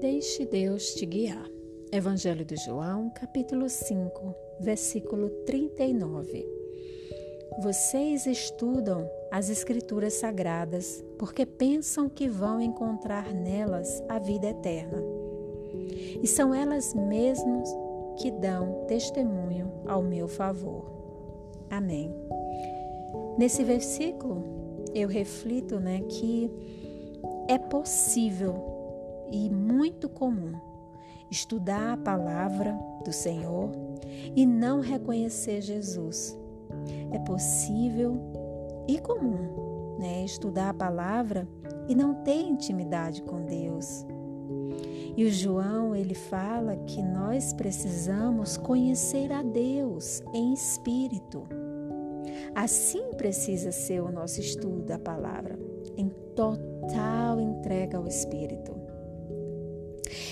Deixe Deus te guiar. Evangelho de João, capítulo 5, versículo 39. Vocês estudam as Escrituras Sagradas porque pensam que vão encontrar nelas a vida eterna. E são elas mesmas que dão testemunho ao meu favor. Amém. Nesse versículo, eu reflito né, que é possível e muito comum estudar a palavra do Senhor e não reconhecer Jesus. É possível e comum né, estudar a palavra e não ter intimidade com Deus. E o João ele fala que nós precisamos conhecer a Deus em espírito. Assim precisa ser o nosso estudo da palavra, em total entrega ao Espírito.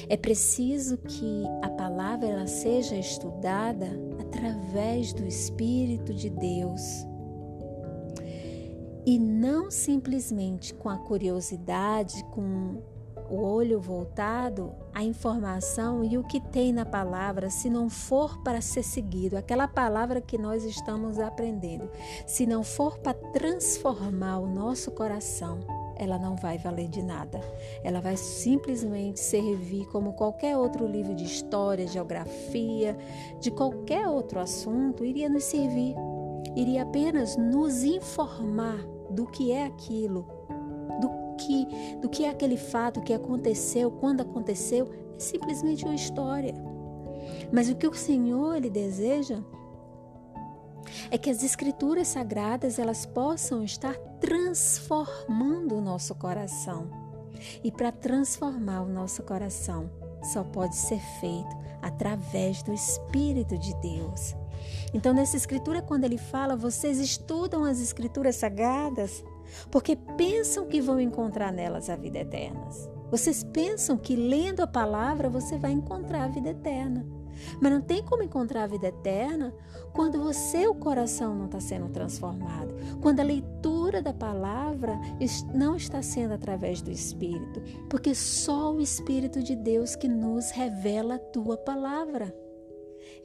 É preciso que a palavra ela seja estudada através do Espírito de Deus. E não simplesmente com a curiosidade, com o olho voltado à informação e o que tem na palavra, se não for para ser seguido, aquela palavra que nós estamos aprendendo, se não for para transformar o nosso coração, ela não vai valer de nada. Ela vai simplesmente servir como qualquer outro livro de história, geografia, de qualquer outro assunto, iria nos servir. Iria apenas nos informar do que é aquilo, do que, do que é aquele fato que aconteceu, quando aconteceu, é simplesmente uma história. Mas o que o Senhor ele deseja é que as escrituras sagradas elas possam estar transformando o nosso coração. E para transformar o nosso coração, só pode ser feito através do Espírito de Deus. Então, nessa escritura, quando ele fala, vocês estudam as escrituras sagradas porque pensam que vão encontrar nelas a vida eterna. Vocês pensam que lendo a palavra você vai encontrar a vida eterna. Mas não tem como encontrar a vida eterna quando você, o coração, não está sendo transformado. Quando a leitura da palavra não está sendo através do Espírito. Porque só o Espírito de Deus que nos revela a tua palavra.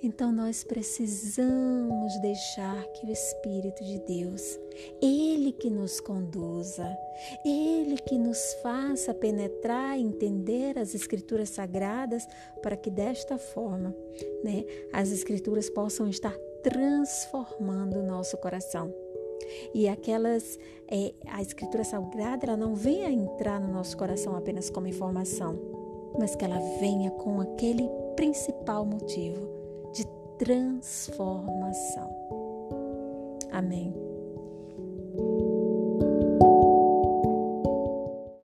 Então nós precisamos deixar que o Espírito de Deus, Ele que nos conduza, Ele que nos faça penetrar e entender as Escrituras Sagradas, para que desta forma né, as Escrituras possam estar transformando o nosso coração. E aquelas, é, a Escritura Sagrada, ela não venha entrar no nosso coração apenas como informação, mas que ela venha com aquele principal motivo transformação. Amém.